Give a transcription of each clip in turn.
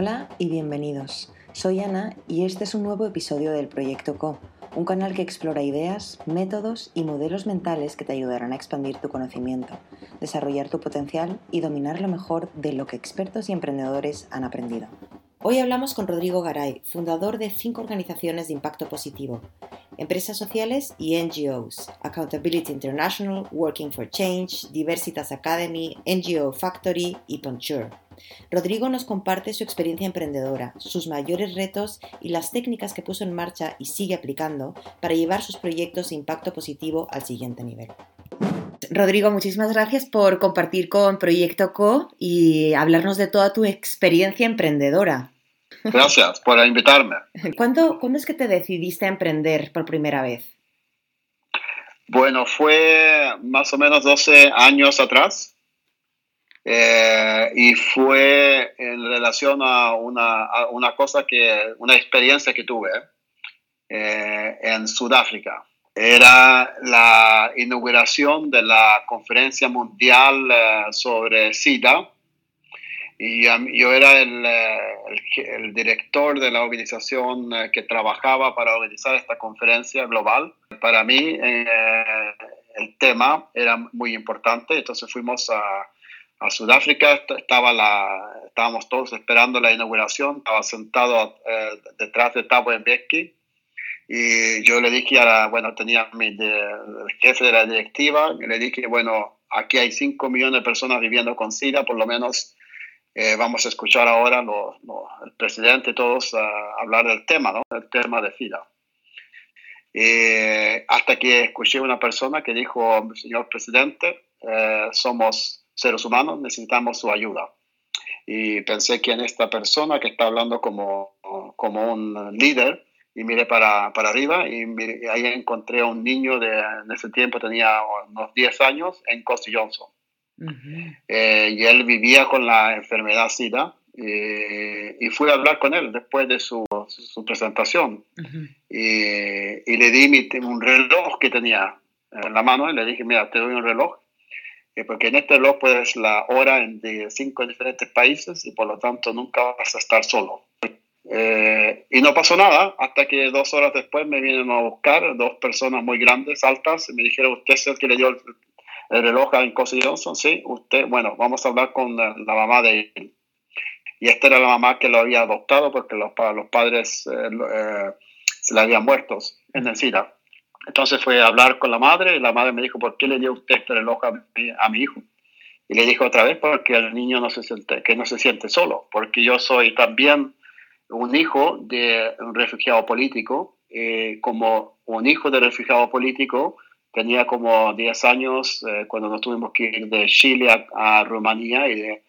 Hola y bienvenidos. Soy Ana y este es un nuevo episodio del Proyecto Co, un canal que explora ideas, métodos y modelos mentales que te ayudarán a expandir tu conocimiento, desarrollar tu potencial y dominar lo mejor de lo que expertos y emprendedores han aprendido. Hoy hablamos con Rodrigo Garay, fundador de cinco organizaciones de impacto positivo, empresas sociales y NGOs, Accountability International, Working for Change, Diversitas Academy, NGO Factory y Ponchur. Rodrigo nos comparte su experiencia emprendedora, sus mayores retos y las técnicas que puso en marcha y sigue aplicando para llevar sus proyectos de impacto positivo al siguiente nivel. Rodrigo, muchísimas gracias por compartir con Proyecto Co y hablarnos de toda tu experiencia emprendedora. Gracias por invitarme. ¿Cuándo, ¿Cuándo es que te decidiste a emprender por primera vez? Bueno, fue más o menos 12 años atrás. Eh, y fue en relación a una, una, cosa que, una experiencia que tuve eh, en Sudáfrica. Era la inauguración de la conferencia mundial eh, sobre SIDA. Y yo era el, el, director de la organización que trabajaba para organizar esta conferencia global. Para mí el tema era muy importante, entonces fuimos a, a Sudáfrica, estaba la, estábamos todos esperando la inauguración, estaba sentado eh, detrás de Thabo Mbeki y yo le dije a la, bueno, tenía mi el jefe de la directiva, y le dije, bueno, aquí hay 5 millones de personas viviendo con SIDA, por lo menos eh, vamos a escuchar ahora lo, el presidente, todos hablar del tema, ¿no? El tema de SIDA. hasta que escuché una persona que dijo, señor presidente, eh, somos seres humanos necesitamos su ayuda. Y pensé que en esta persona que está hablando como, como un líder, y miré para, para arriba y, ahí encontré a un niño de, en ese tiempo tenía unos 10 años en Costa Johnson. Eh, y él vivía con la enfermedad SIDA y fui a hablar con él después de su, su presentación. y, y, le di mi, un reloj que tenía en la mano y le dije, mira, te doy un reloj porque en este reloj puedes la hora de cinco diferentes países y por lo tanto nunca vas a estar solo. Eh, y no pasó nada hasta que dos horas después me vienen a buscar dos personas muy grandes, altas, y me dijeron, ¿usted es el que le dio el, reloj a Incosi Johnson? Sí, usted, bueno, vamos a hablar con la, mamá de él. Y esta era la mamá que lo había adoptado porque los, los padres eh, eh, se le habían muerto en el SIDA. Entonces fue a hablar con la madre y la madre me dijo, ¿por qué le dio usted este reloj a mi, hijo? Y le dijo otra vez, porque el niño no se siente, que no se siente solo, porque yo soy también un hijo de un refugiado político, eh, como un hijo de refugiado político, tenía como 10 años eh, cuando nos tuvimos que ir de Chile a, a Rumanía y de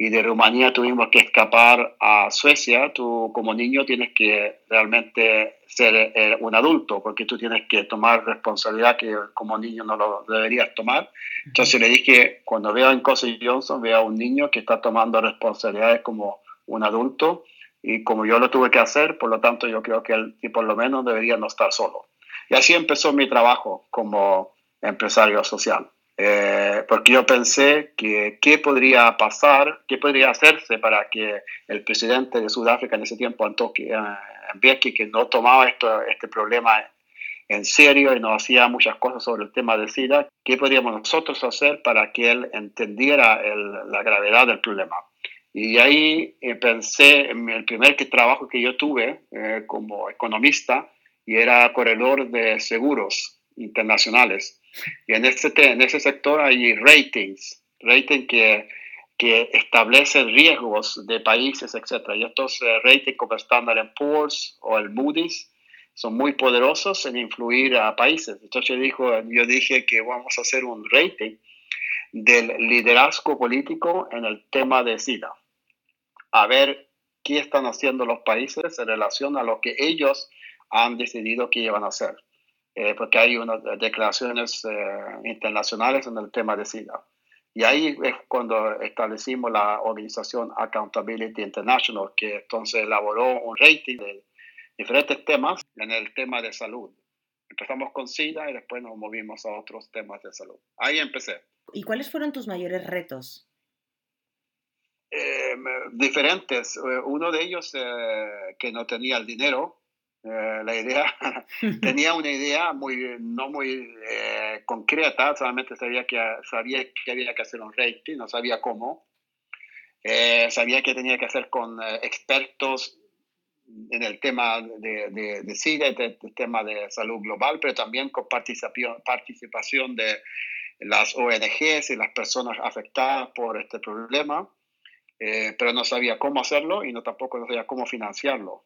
y de Rumanía tuvimos que escapar a Suecia, tú como niño tienes que realmente ser eh, un adulto, porque tú tienes que tomar responsabilidad que como niño no lo deberías tomar. Entonces le dije, cuando veo en Cosi Johnson, veo a un niño que está tomando responsabilidades como un adulto, y como yo lo tuve que hacer, por lo tanto yo creo que él por lo menos debería no estar solo. Y así empezó mi trabajo como empresario social. Eh, porque yo pensé que qué podría pasar, qué podría hacerse para que el presidente de Sudáfrica en ese tiempo, Antoki eh, que no tomaba esto, este problema en serio y no hacía muchas cosas sobre el tema de SIDA, ¿qué podríamos nosotros hacer para que él entendiera la gravedad del problema? Y ahí eh, pensé en el primer trabajo que yo tuve como economista y era corredor de seguros internacionales. Y en ese, en ese sector hay ratings, rating que, que establecen riesgos de países, etc. Y estos uh, ratings como Standard Poor's o el Moody's son muy poderosos en influir a países. Entonces yo, dijo, yo dije que vamos a hacer un rating del liderazgo político en el tema de SIDA. A ver qué están haciendo los países en relación a lo que ellos han decidido que iban a hacer. Eh, porque hay unas declaraciones eh, internacionales en el tema de SIDA. Y ahí es cuando establecimos la organización Accountability International, que entonces elaboró un rating de diferentes temas en el tema de salud. Empezamos con SIDA y después nos movimos a otros temas de salud. Ahí empecé. ¿Y cuáles fueron tus mayores retos? Eh, diferentes. Uno de ellos que no tenía el dinero, la idea, tenía una idea muy, no muy concreta, solamente sabía que, sabía que había que hacer un rating, no sabía cómo. sabía que tenía que hacer con expertos en el tema de, de, de SIDA, el tema de salud global, pero también con participación, de las ONGs y las personas afectadas por este problema, eh, pero no sabía cómo hacerlo y no tampoco sabía cómo financiarlo.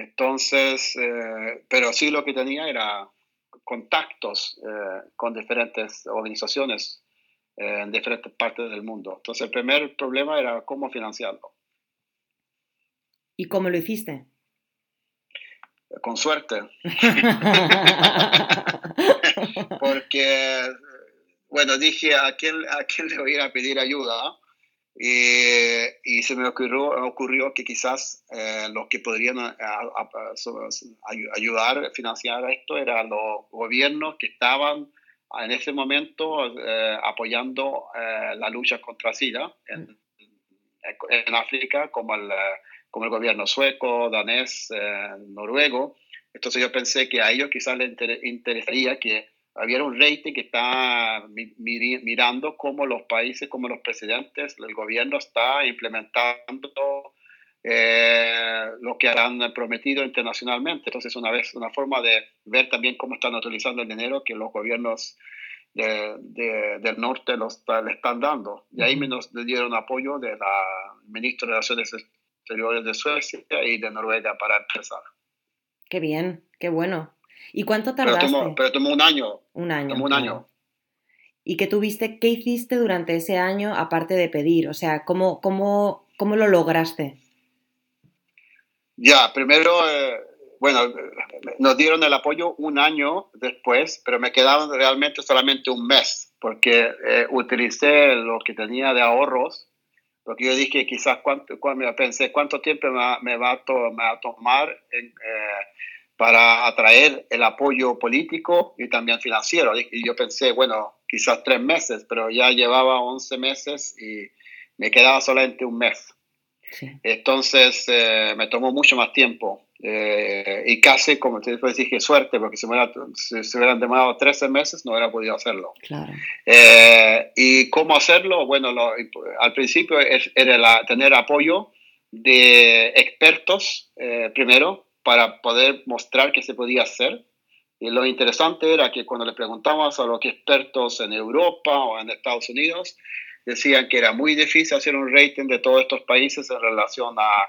Entonces, eh, pero sí lo que tenía era contactos eh, con diferentes organizaciones en diferentes partes del mundo. Entonces, el primer problema era cómo financiarlo. ¿Y cómo lo hiciste? Con suerte. Porque, bueno, dije, ¿a quién, ¿a quién le voy a ir a pedir ayuda? Y, se me ocurrió, ocurrió que quizás eh, los que podrían ayudar a financiar esto eran los gobiernos que estaban en ese momento eh, apoyando eh, la lucha contra SIDA en, en África, como el como el gobierno sueco, danés, eh, noruego. Entonces yo pensé que a ellos quizás les interesaría que hubiera un rating que está mirando cómo los países, cómo los presidentes, el gobierno está implementando eh, lo que han prometido internacionalmente. Entonces, una vez, una forma de ver también cómo están utilizando el dinero que los gobiernos del norte los, le están dando. Y ahí me nos dieron apoyo de la ministra de Relaciones de Suecia y de Noruega para empezar. Qué bien, qué bueno. ¿Y cuánto tardaste? Pero tomó, un año. Un año. Tomó un año. ¿Y qué tuviste, qué hiciste durante ese año aparte de pedir? O sea, ¿cómo, cómo, cómo lo lograste? Ya, primero, eh, bueno, nos dieron el apoyo un año después, pero me quedaron realmente solamente un mes, porque eh, utilicé lo que tenía de ahorros porque yo dije quizás cuánto, cuando pensé cuánto tiempo me va, a, tomar eh, para atraer el apoyo político y también financiero. Y yo pensé, bueno, quizás tres meses, pero ya llevaba 11 meses y me quedaba solamente un mes. Entonces eh, me tomó mucho más tiempo eh, y casi, como te dije, suerte, porque si, me si, hubieran demorado 13 meses no hubiera podido hacerlo. Claro. Eh, ¿Y cómo hacerlo? Bueno, al principio era tener apoyo de expertos, primero, para poder mostrar que se podía hacer. Y lo interesante era que cuando le preguntamos a los expertos en Europa o en Estados Unidos, decían que era muy difícil hacer un rating de todos estos países en relación a,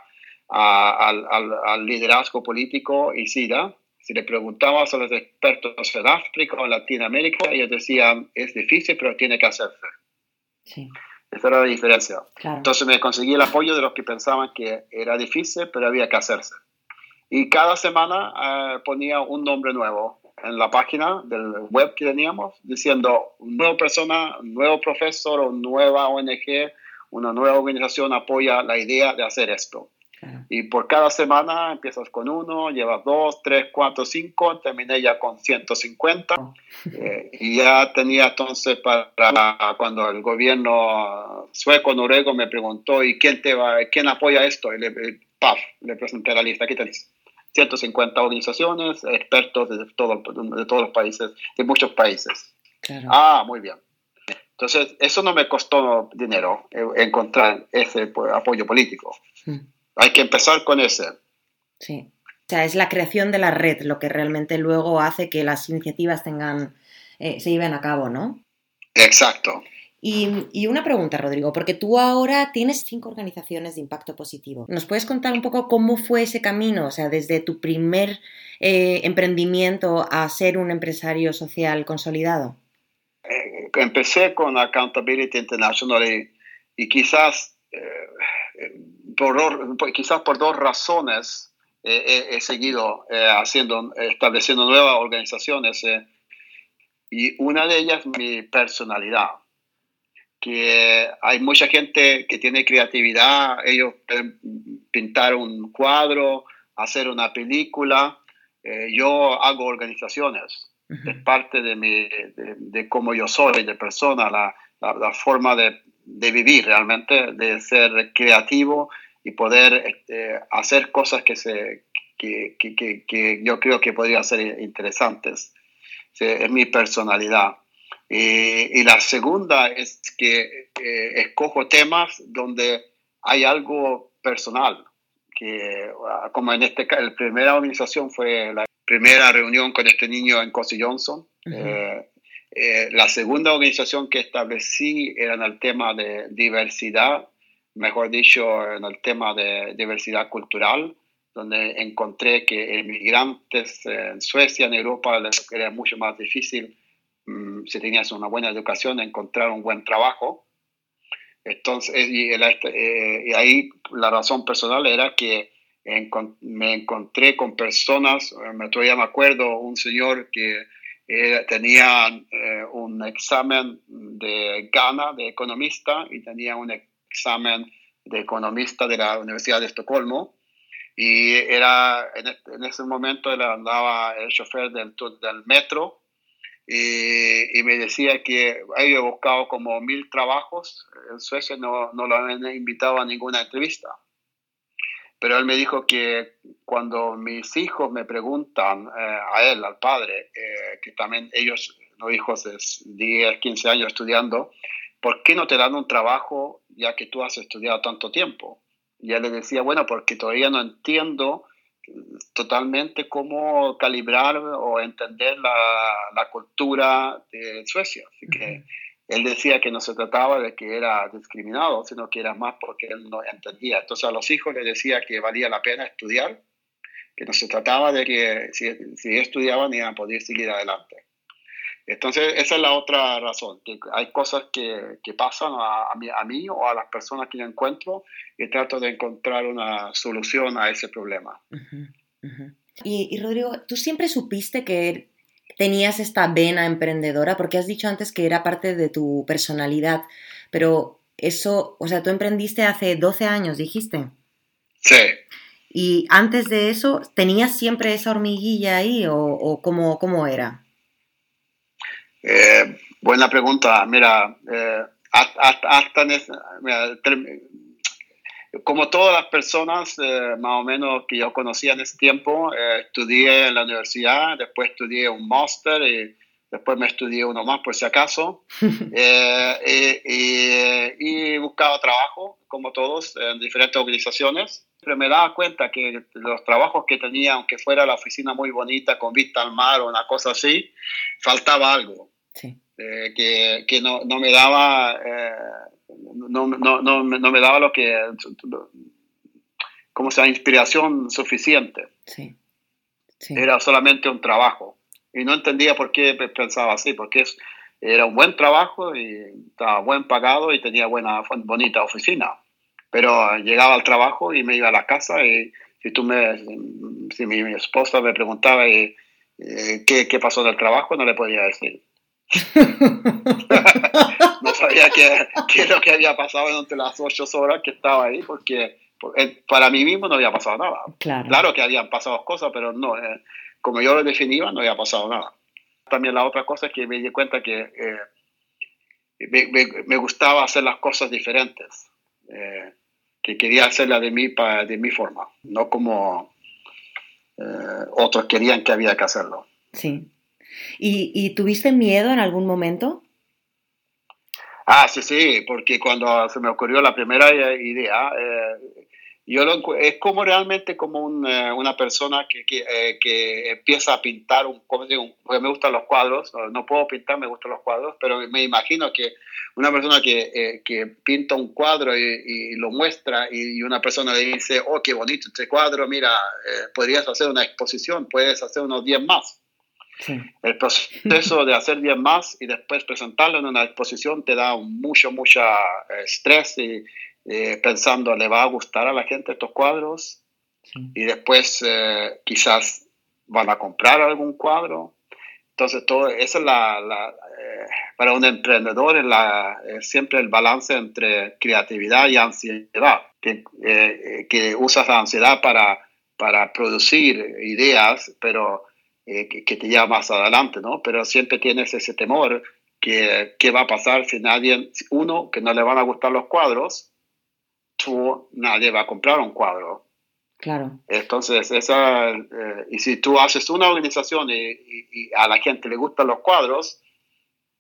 al, al, liderazgo político y SIDA. Si le preguntabas a los expertos en África o en Latinoamérica, ellos decían, es difícil, pero tiene que hacerse. Sí. Esa era la diferencia. Entonces me conseguí el apoyo de los que pensaban que era difícil, pero había que hacerse. Y cada semana eh, ponía un nombre nuevo en la página del web que teníamos, diciendo nueva persona, nuevo profesor o nueva ONG, una nueva organización apoya la idea de hacer esto. Y por cada semana empiezas con uno, llevas dos, tres, cuatro, cinco, terminé ya con 150. Eh, y ya tenía entonces para cuando el gobierno sueco, noruego me preguntó, ¿y quién, te va, quién apoya esto? Y le, paf, le presenté la lista, aquí tenéis. 150 organizaciones, expertos de, todo, de todos los países, de muchos países. Ah, muy bien. Entonces, eso no me costó dinero, eh, encontrar ese pues, apoyo político. Hmm. Hay que empezar con ese. Sí. O sea, es la creación de la red lo que realmente luego hace que las iniciativas tengan, eh, se lleven a cabo, ¿no? Exacto. Y, una pregunta, Rodrigo, porque tú ahora tienes cinco organizaciones de impacto positivo. ¿Nos puedes contar un poco cómo fue ese camino? O sea, desde tu primer eh, emprendimiento a ser un empresario social consolidado. Eh, empecé con Accountability International y, quizás, eh, por, dos razones he seguido haciendo, estableciendo nuevas organizaciones. y una de ellas, mi personalidad que hay mucha gente que tiene creatividad, ellos pueden pintar un cuadro, hacer una película, eh, yo hago organizaciones, es parte de, mi, de, cómo yo soy, de persona, la, la, forma de, de vivir realmente, de ser creativo y poder este, hacer cosas que, se, que, que, que, yo creo que podrían ser interesantes. es mi personalidad. Y la segunda es que eh, escojo temas donde hay algo personal, que como en este la primera organización fue la primera reunión con este niño en Cosi Johnson. Eh, eh, la segunda organización que establecí era en el tema de diversidad, mejor dicho, en el tema de diversidad cultural, donde encontré que inmigrantes en Suecia, en Europa, era mucho más difícil, si tenías una buena educación, encontrar un buen trabajo. Entonces, eh, y, ahí la razón personal era que me encontré con personas, me todavía me acuerdo, un señor que eh, tenía eh, un examen de Ghana de economista y tenía un examen de economista de la Universidad de Estocolmo. Y era, en, ese momento él andaba el chofer del, del metro y, y, me decía que había buscado como mil trabajos. En Suecia no, no lo habían invitado a ninguna entrevista. Pero él me dijo que cuando mis hijos me preguntan eh, a él, al padre, eh, que también ellos, los hijos de 10, 15 años estudiando, ¿por qué no te dan un trabajo ya que tú has estudiado tanto tiempo? Y él le decía, bueno, porque todavía no entiendo totalmente cómo calibrar o entender la, la cultura de Suecia. Así que él decía que no se trataba de que era discriminado, sino que era más porque él no entendía. Entonces a los hijos les decía que valía la pena estudiar, que no se trataba de que si, si estudiaban iban a poder seguir adelante. Entonces esa es la otra razón, que hay cosas que, que pasan a, a, mí, a, mí, o a las personas que yo encuentro y trato de encontrar una solución a ese problema. Y, y Rodrigo, ¿tú siempre supiste que tenías esta vena emprendedora? Porque has dicho antes que era parte de tu personalidad, pero eso, o sea, tú emprendiste hace 12 años, dijiste. Sí. Y antes de eso, ¿tenías siempre esa hormiguilla ahí o, o cómo, cómo, era? Eh, buena pregunta. Mira, eh, hasta, hasta mira, como todas las personas eh, más o menos que yo conocía en ese tiempo, eh, estudié en la universidad, después estudié un máster y después me estudié uno más por si acaso. Eh, y, buscaba trabajo, como todos, en diferentes organizaciones. Pero me daba cuenta que los trabajos que tenía, aunque fuera la oficina muy bonita, con vista al mar o una cosa así, faltaba algo. Que, que no, no, me daba no, no, no, no, me daba lo que, como sea, inspiración suficiente. Sí. Era solamente un trabajo. Y no entendía por qué pensaba así, porque es, era un buen trabajo y estaba buen pagado y tenía buena, bonita oficina. Pero llegaba al trabajo y me iba a la casa y si tú me, si mi, esposa me preguntaba y, eh, qué, qué pasó del trabajo, no le podía decir. No sabía qué, qué, es lo que había pasado durante las ocho horas que estaba ahí, porque para mí mismo no había pasado nada. Claro, que habían pasado cosas, pero no, eh, como yo lo definía, no había pasado nada. También la otra cosa es que me di cuenta que eh, me, me, gustaba hacer las cosas diferentes, eh, que quería hacerlas de mí, de mi forma, no como otros querían que había que hacerlo. Sí. ¿Y, ¿Y, tuviste miedo en algún momento? Ah, sí, sí, porque cuando se me ocurrió la primera idea, eh, yo es como realmente como eh, una persona que, eh, que, empieza a pintar, un, como digo, porque me gustan los cuadros, no, puedo pintar, me gustan los cuadros, pero me imagino que una persona que, que pinta un cuadro y, lo muestra y, una persona le dice, oh, qué bonito este cuadro, mira, podrías hacer una exposición, puedes hacer unos 10 más. El proceso de hacer bien más y después presentarlo en una exposición te da mucho, mucho eh, estrés y eh, pensando, ¿le va a gustar a la gente estos cuadros? Y después eh, quizás van a comprar algún cuadro. Entonces, todo, eso es la, para un emprendedor es, la, siempre el balance entre creatividad y ansiedad, que, que usas la ansiedad para, para producir ideas, pero eh, que, te lleva más adelante, ¿no? Pero siempre tienes ese temor que, qué va a pasar si nadie, uno, que no le van a gustar los cuadros, tú, nadie va a comprar un cuadro. Claro. Entonces, esa, eh, y si tú haces una organización y, a la gente le gustan los cuadros,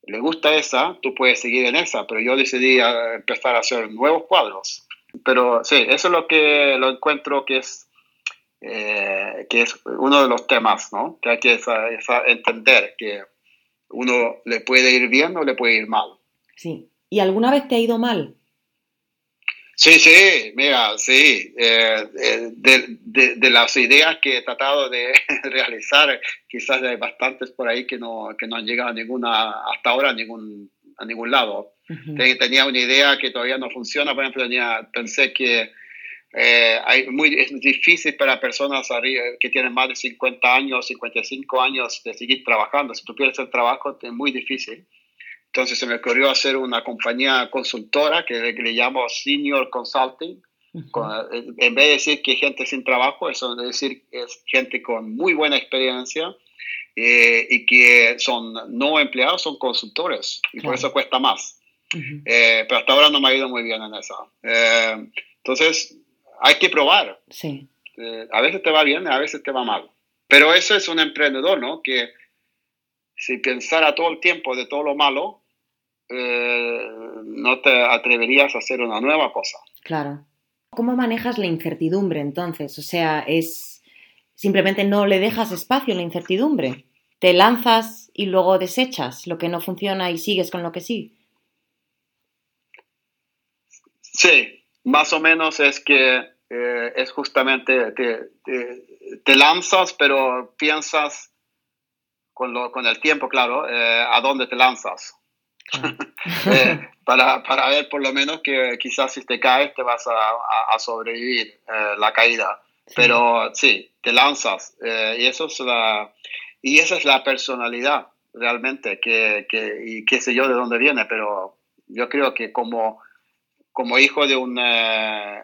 le gusta esa, tú puedes seguir en esa, pero yo decidí eh, empezar a hacer nuevos cuadros. Pero sí, eso es lo que lo encuentro que es, eh, que es uno de los temas, ¿no? Que hay que entender que uno le puede ir bien o le puede ir mal. Sí. ¿Y alguna vez te ha ido mal? Sí, sí, mira, sí. Eh, eh, de, las ideas que he tratado de realizar, quizás hay bastantes por ahí que no, que no han llegado a ninguna, hasta ahora a ningún, a ningún lado. Tenía una idea que todavía no funciona, por ejemplo, tenía, pensé que eh, hay muy, es difícil para personas que tienen más de 50 años, 55 años de seguir trabajando. Si tú pierdes el trabajo, es muy difícil. Entonces se me ocurrió hacer una compañía consultora que, le llamo Senior Consulting. en vez de decir que gente sin trabajo, eso es decir es gente con muy buena experiencia eh, y que son no empleados, son consultores y por eso cuesta más. Eh, pero hasta ahora no me ha ido muy bien en eso. entonces, hay que probar. Sí. Eh, a veces te va bien, a veces te va mal. Pero eso es un emprendedor, ¿no? Que si pensara todo el tiempo de todo lo malo, eh, no te atreverías a hacer una nueva cosa. Claro. ¿Cómo manejas la incertidumbre entonces? O sea, es simplemente no le dejas espacio a la incertidumbre. Te lanzas y luego desechas lo que no funciona y sigues con lo que sí. Sí, más o menos es que eh, es justamente, te, lanzas, pero piensas con, lo, con el tiempo, claro, eh, a dónde te lanzas. Eh, para, para, ver por lo menos que quizás si te caes te vas a, a, sobrevivir la caída. Pero sí, te lanzas. y, eso es la, y esa es la personalidad realmente, que, que, y qué sé yo de dónde viene, pero yo creo que como como hijo de un, eh,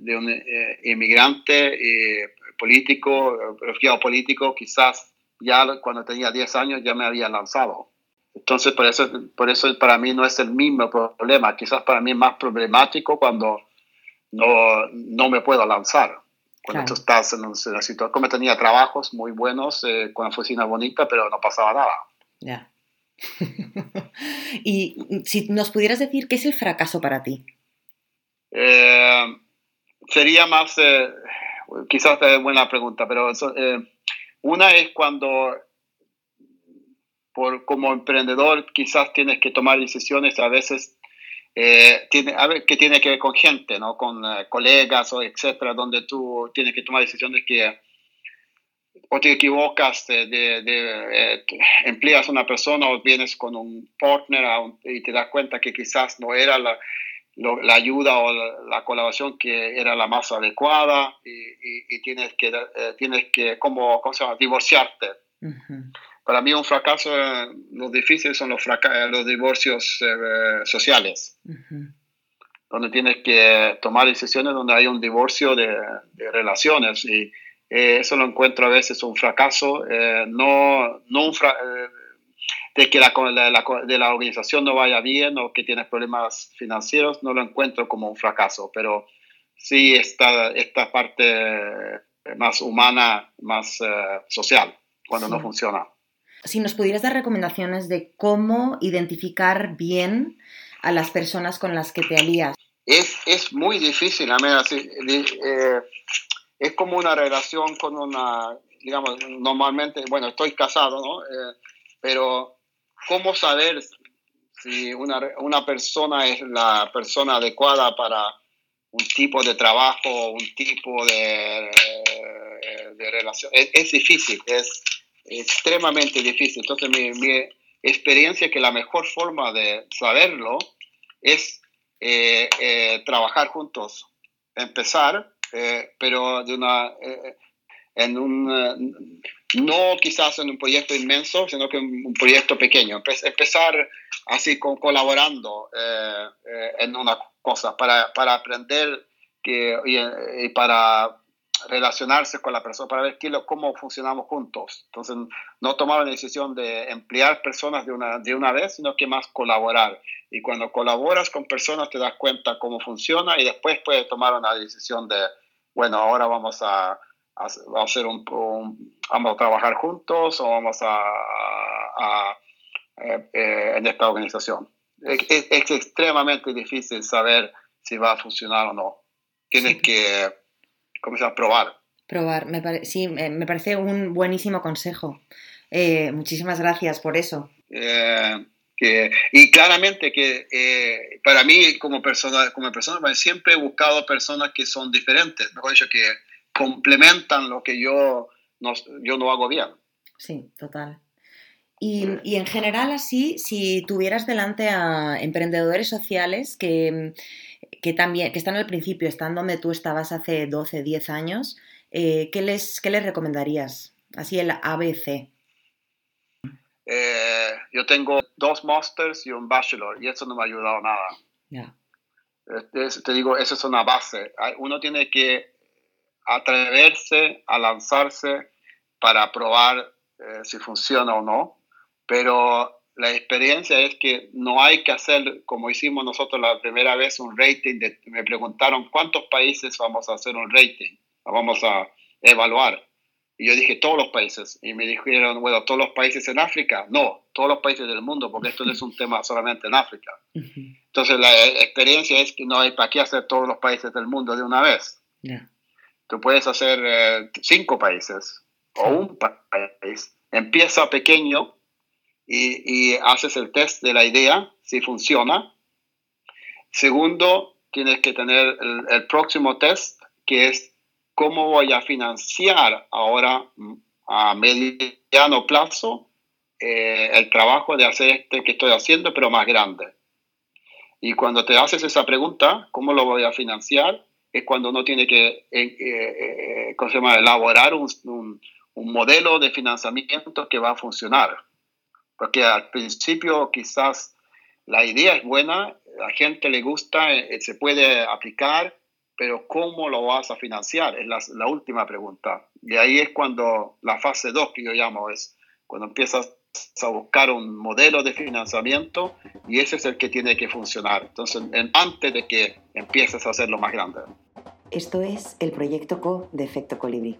de un eh, inmigrante eh, político, refugiado político, quizás ya cuando tenía 10 años ya me había lanzado. Entonces, por eso, por eso para mí no es el mismo problema. Quizás para mí es más problemático cuando no, no me puedo lanzar. Cuando tú estás en una situación, como tenía trabajos muy buenos, con oficina bonita, pero no pasaba nada. Ya. y si nos pudieras decir, ¿qué es el fracaso para ti? Eh, sería más, eh, quizás es buena pregunta, pero eh, una es cuando por, como emprendedor quizás tienes que tomar decisiones a veces tiene, a ver, que tiene que ver con gente, ¿no? con colegas o etcétera, donde tú tienes que tomar decisiones que o te equivocas, de, de, empleas a una persona o vienes con un partner y te das cuenta que quizás no era la, la ayuda o la, colaboración que era la más adecuada y, tienes que, eh, tienes que como, ¿cómo se llama? divorciarte. Para mí un fracaso, eh, lo difícil son los, eh, los divorcios sociales, donde tienes que tomar decisiones donde hay un divorcio de, relaciones y eso lo encuentro a veces un fracaso, no, no un fracaso de que la, de la organización no vaya bien o que tienes problemas financieros, no lo encuentro como un fracaso, pero sí esta, esta parte más humana, más eh, social, cuando no funciona. Si nos pudieras dar recomendaciones de cómo identificar bien a las personas con las que te alías. Es, es muy difícil, a mí, así, eh, es como una relación con una, digamos, normalmente, bueno, estoy casado, ¿no? Eh, pero ¿cómo saber si una, una, persona es la persona adecuada para un tipo de trabajo, un tipo de, relación? Es, difícil, es extremadamente difícil. Entonces, mi, experiencia es que la mejor forma de saberlo es eh, eh, trabajar juntos, empezar, eh, pero de una, en un no quizás en un proyecto inmenso, sino que un, un proyecto pequeño. empezar así con, colaborando eh, eh, en una cosa para, para aprender y, para relacionarse con la persona para ver qué, cómo funcionamos juntos. Entonces, no tomar la decisión de emplear personas de una, de una vez, sino que más colaborar. Y cuando colaboras con personas te das cuenta cómo funciona y después puedes tomar una decisión de, bueno, ahora vamos a, a, hacer un, vamos a trabajar juntos o vamos a, a eh, eh, en esta organización. Es, es, extremadamente difícil saber si va a funcionar o no. Tienes que ¿cómo se llama? Probar. Probar, me sí, me parece un buenísimo consejo. Eh, muchísimas gracias por eso. Eh, y claramente que eh, para mí como persona, como persona siempre he buscado personas que son diferentes, mejor dicho, que complementan lo que yo no, yo no hago bien. Sí, total. Y, y, en general así, si tuvieras delante a emprendedores sociales que, que también que están al principio, están donde tú estabas hace 12, 10 años, eh, ¿qué, les, ¿qué les recomendarías? Así el ABC. Eh, yo tengo dos masters y un bachelor y eso no me ha ayudado nada. te digo, eso es una base. Uno tiene que atreverse a lanzarse para probar eh, si funciona o no, pero la experiencia es que no hay que hacer como hicimos nosotros la primera vez un rating. De, me preguntaron cuántos países vamos a hacer un rating, vamos a evaluar. Y yo dije todos los países. Y me dijeron, bueno, todos los países en África. No, todos los países del mundo, porque esto no es un tema solamente en África. Entonces la experiencia es que no hay para qué hacer todos los países del mundo de una vez. Tú puedes hacer eh, cinco países o un país. Empieza pequeño y, haces el test de la idea, si funciona. Segundo, tienes que tener el, próximo test, que es cómo voy a financiar ahora mm, a mediano plazo eh, el trabajo de hacer este que estoy haciendo, pero más grande. Y cuando te haces esa pregunta, ¿cómo lo voy a financiar? Es cuando uno tiene que eh, eh, elaborar un, un modelo de financiamiento que va a funcionar. Porque al principio quizás la idea es buena, la gente le gusta, eh, se puede aplicar, pero ¿cómo lo vas a financiar? Es la, última pregunta. Y ahí es cuando la fase 2 que yo llamo es cuando empiezas a buscar un modelo de financiamiento y ese es el que tiene que funcionar. Entonces, antes de que empieces a hacerlo más grande. Esto es el proyecto CO de Efecto Colibrí.